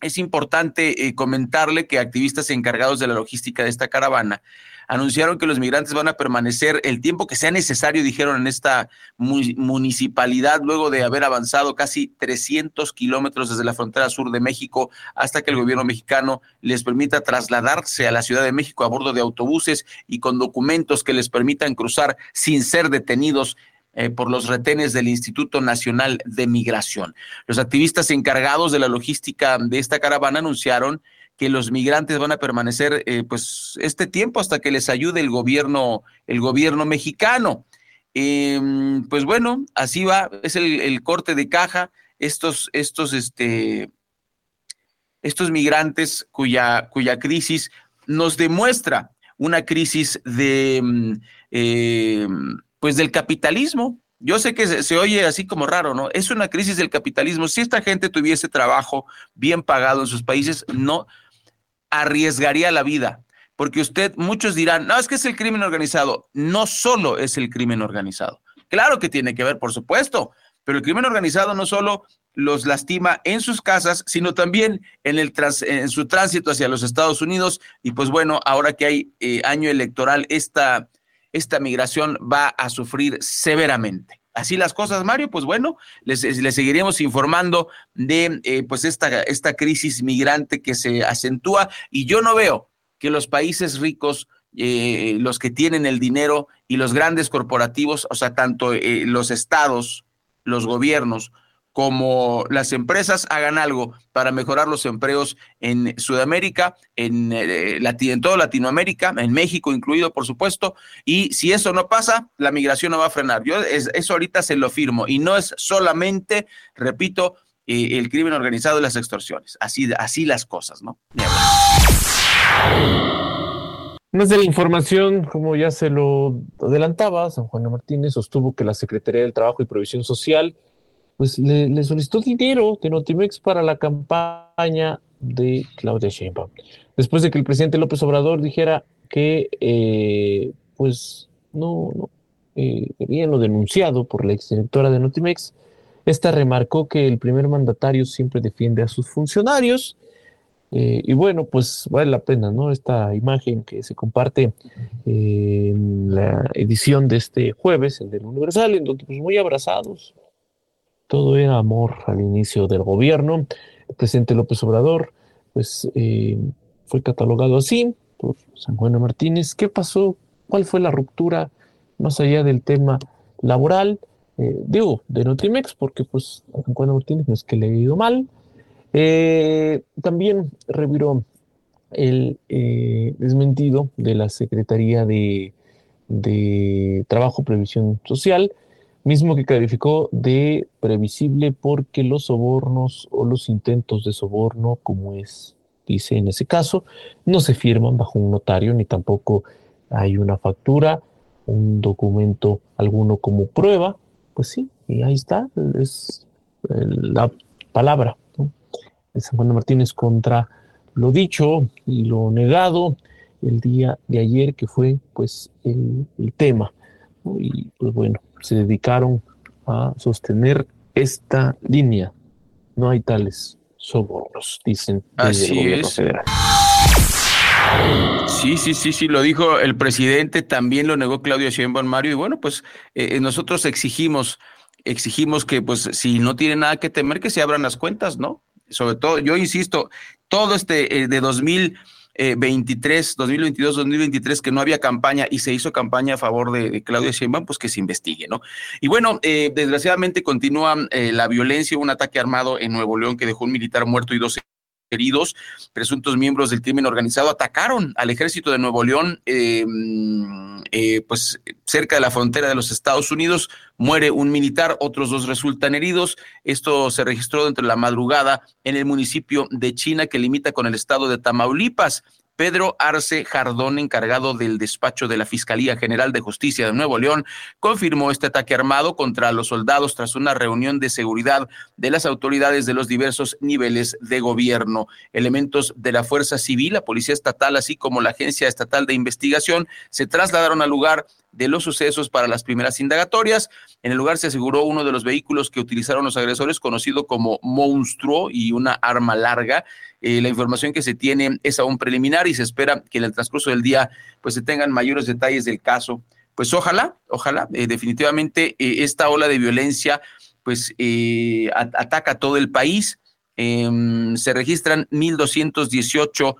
Es importante eh, comentarle que activistas encargados de la logística de esta caravana anunciaron que los migrantes van a permanecer el tiempo que sea necesario, dijeron en esta municipalidad, luego de haber avanzado casi 300 kilómetros desde la frontera sur de México hasta que el gobierno mexicano les permita trasladarse a la Ciudad de México a bordo de autobuses y con documentos que les permitan cruzar sin ser detenidos eh, por los retenes del Instituto Nacional de Migración. Los activistas encargados de la logística de esta caravana anunciaron que los migrantes van a permanecer eh, pues este tiempo hasta que les ayude el gobierno, el gobierno mexicano. Em, pues bueno, así va, es el, corte de caja. Estos, estos, este, estos migrantes cuya, cuya crisis nos demuestra una crisis de mm, em, pues del capitalismo. Yo sé que se, se, oye así como raro, ¿no? Es una crisis del capitalismo. Si esta gente tuviese trabajo bien pagado en sus países, no, arriesgaría la vida. Porque usted, muchos dirán, no, es que es el crimen organizado. No solo es el crimen organizado. Claro que tiene que ver, por supuesto, pero el crimen organizado no solo los lastima en sus casas, sino también en, el en su tránsito hacia los Estados Unidos. Y pues bueno, ahora que hay eh, año electoral, esta, esta migración va a sufrir severamente así las cosas, Mario, pues bueno, les, seguiremos informando de eh, pues esta, esta crisis migrante que se acentúa. Y yo no veo que los países ricos, eh, los que tienen el dinero y los grandes corporativos, o sea, tanto eh, los estados, los gobiernos, como las empresas hagan algo para mejorar los empleos en Sudamérica, en, eh, en toda Latinoamérica, en México incluido, por supuesto, y si eso no pasa, la migración no va a frenar. Yo eso ahorita se lo firmo, y no es solamente, repito, eh, el crimen organizado y las extorsiones, así, así las cosas, ¿no? Más de la información, como ya se lo adelantaba, San Juan Martínez sostuvo que la Secretaría del Trabajo y Provisión Social pues le, solicitó dinero de Notimex para la campaña de Claudia Sheinbaum. Después de que el presidente López Obrador dijera que, eh, pues, no, no, eh, lo denunciado por la exdirectora de Notimex, esta remarcó que el primer mandatario siempre defiende a sus funcionarios. Eh, y bueno, pues vale la pena, ¿no? Esta imagen que se comparte en la edición de este jueves, el del Universal, en donde pues muy abrazados, todo era amor al inicio del gobierno. El presidente López Obrador, pues, eh, fue catalogado así por San Juan Martínez. ¿Qué pasó? ¿Cuál fue la ruptura más allá del tema laboral? Eh, digo, de Notimex, porque pues San Juan Martínez no es que le haya ido mal. Eh, también reviró el desmentido de la Secretaría de, de Trabajo Previsión Social, mismo que calificó de previsible porque los sobornos o los intentos de soborno, como es, dice en ese caso, no se firman bajo un notario ni tampoco hay una factura, un documento alguno como prueba, pues sí, y ahí está, es la palabra de San Juan Martínez contra lo dicho y lo negado el día de ayer, que fue pues el tema. Y pues bueno, se dedicaron a sostener esta línea. No hay tales sobornos, dicen desde el gobierno federal. Sí, sí, sí, sí, lo dijo el presidente, también lo negó Claudio Sheinbaum Mario, y bueno, pues eh, eh, nosotros exigimos, exigimos que pues si no tiene nada que temer, que se abran las cuentas, ¿no? Sobre todo, yo insisto, todo este eh, de 2000 23, 2022, 2023, que no había campaña y se hizo campaña a favor de, Claudia Sheinbaum, pues que se investigue, ¿no? Y bueno, eh, desgraciadamente continúa eh, la violencia, un ataque armado en Nuevo León que dejó un militar muerto y dos heridos, presuntos miembros del crimen organizado atacaron al ejército de Nuevo León, eh, eh, pues cerca de la frontera de los Estados Unidos, muere un militar, otros dos resultan heridos. Esto se registró dentro de la madrugada en el municipio de China que limita con el estado de Tamaulipas. Pedro Arce Jardón, encargado del despacho de la Fiscalía General de Justicia de Nuevo León, confirmó este ataque armado contra los soldados tras una reunión de seguridad de las autoridades de los diversos niveles de gobierno. Elementos de la Fuerza Civil, la Policía Estatal, así como la Agencia Estatal de Investigación, se trasladaron al lugar de los sucesos para las primeras indagatorias. En el lugar se aseguró uno de los vehículos que utilizaron los agresores, conocido como monstruo y una arma larga. Eh, la información que se tiene es aún preliminar y se espera que en el transcurso del día pues se tengan mayores detalles del caso. Pues ojalá, ojalá, eh, definitivamente eh, esta ola de violencia pues ataca a todo el país. Em, se registran 1.218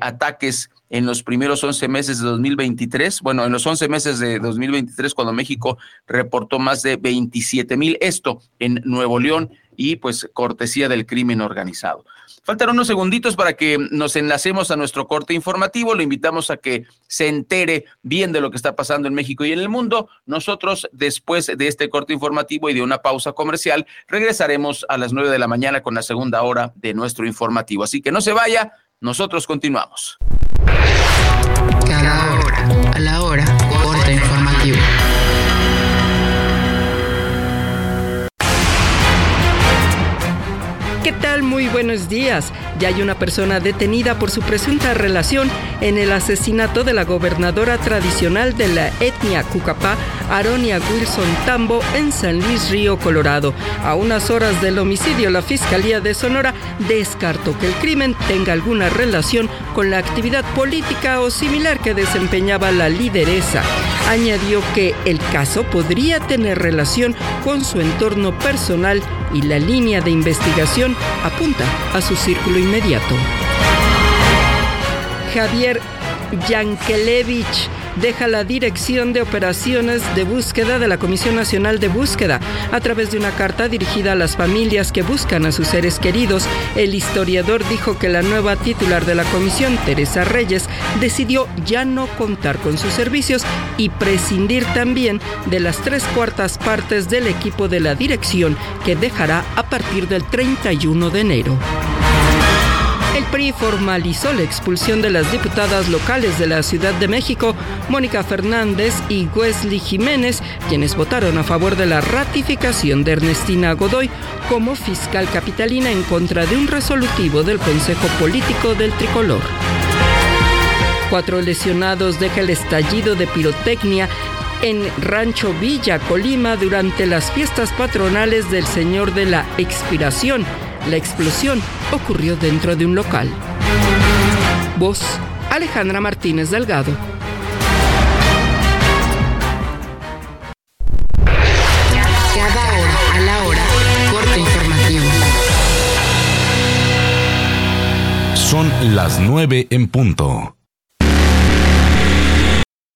ataques en los primeros 11 meses de 2023, bueno, en los 11 meses de 2023, cuando México reportó más de 27 mil, esto en Nuevo León y pues cortesía del crimen organizado. Faltan unos segunditos para que nos enlacemos a nuestro corte informativo. Lo invitamos a que se entere bien de lo que está pasando en México y en el mundo. Nosotros, después de este corte informativo y de una pausa comercial, regresaremos a las nueve de la mañana con la segunda hora de nuestro informativo. Así que no se vaya, nosotros continuamos. Hora, a la hora, ¿Qué tal? Muy buenos días. Ya hay una persona detenida por su presunta relación en el asesinato de la gobernadora tradicional de la etnia Cucapá, Aronia Wilson Tambo, en San Luis Río, Colorado. A unas horas del homicidio, la Fiscalía de Sonora descartó que el crimen tenga alguna relación con la actividad política o similar que desempeñaba la lideresa. Añadió que el caso podría tener relación con su entorno personal y la línea de investigación apunta a su círculo inmediato. Javier Yankelevich deja la dirección de operaciones de búsqueda de la Comisión Nacional de Búsqueda. A través de una carta dirigida a las familias que buscan a sus seres queridos, el historiador dijo que la nueva titular de la comisión, Teresa Reyes, decidió ya no contar con sus servicios y prescindir también de las tres cuartas partes del equipo de la dirección que dejará a partir del 31 de enero. PRI formalizó la expulsión de las diputadas locales de la Ciudad de México, Mónica Fernández y Wesley Jiménez, quienes votaron a favor de la ratificación de Ernestina Godoy como fiscal capitalina en contra de un resolutivo del Consejo Político del Tricolor. Cuatro lesionados deja el estallido de pirotecnia en Rancho Villa, Colima, durante las fiestas patronales del Señor de la Expiración la explosión ocurrió dentro de un local. Voz, Alejandra Martínez Delgado. Cada hora a la hora, corte informativo. Son las nueve en punto.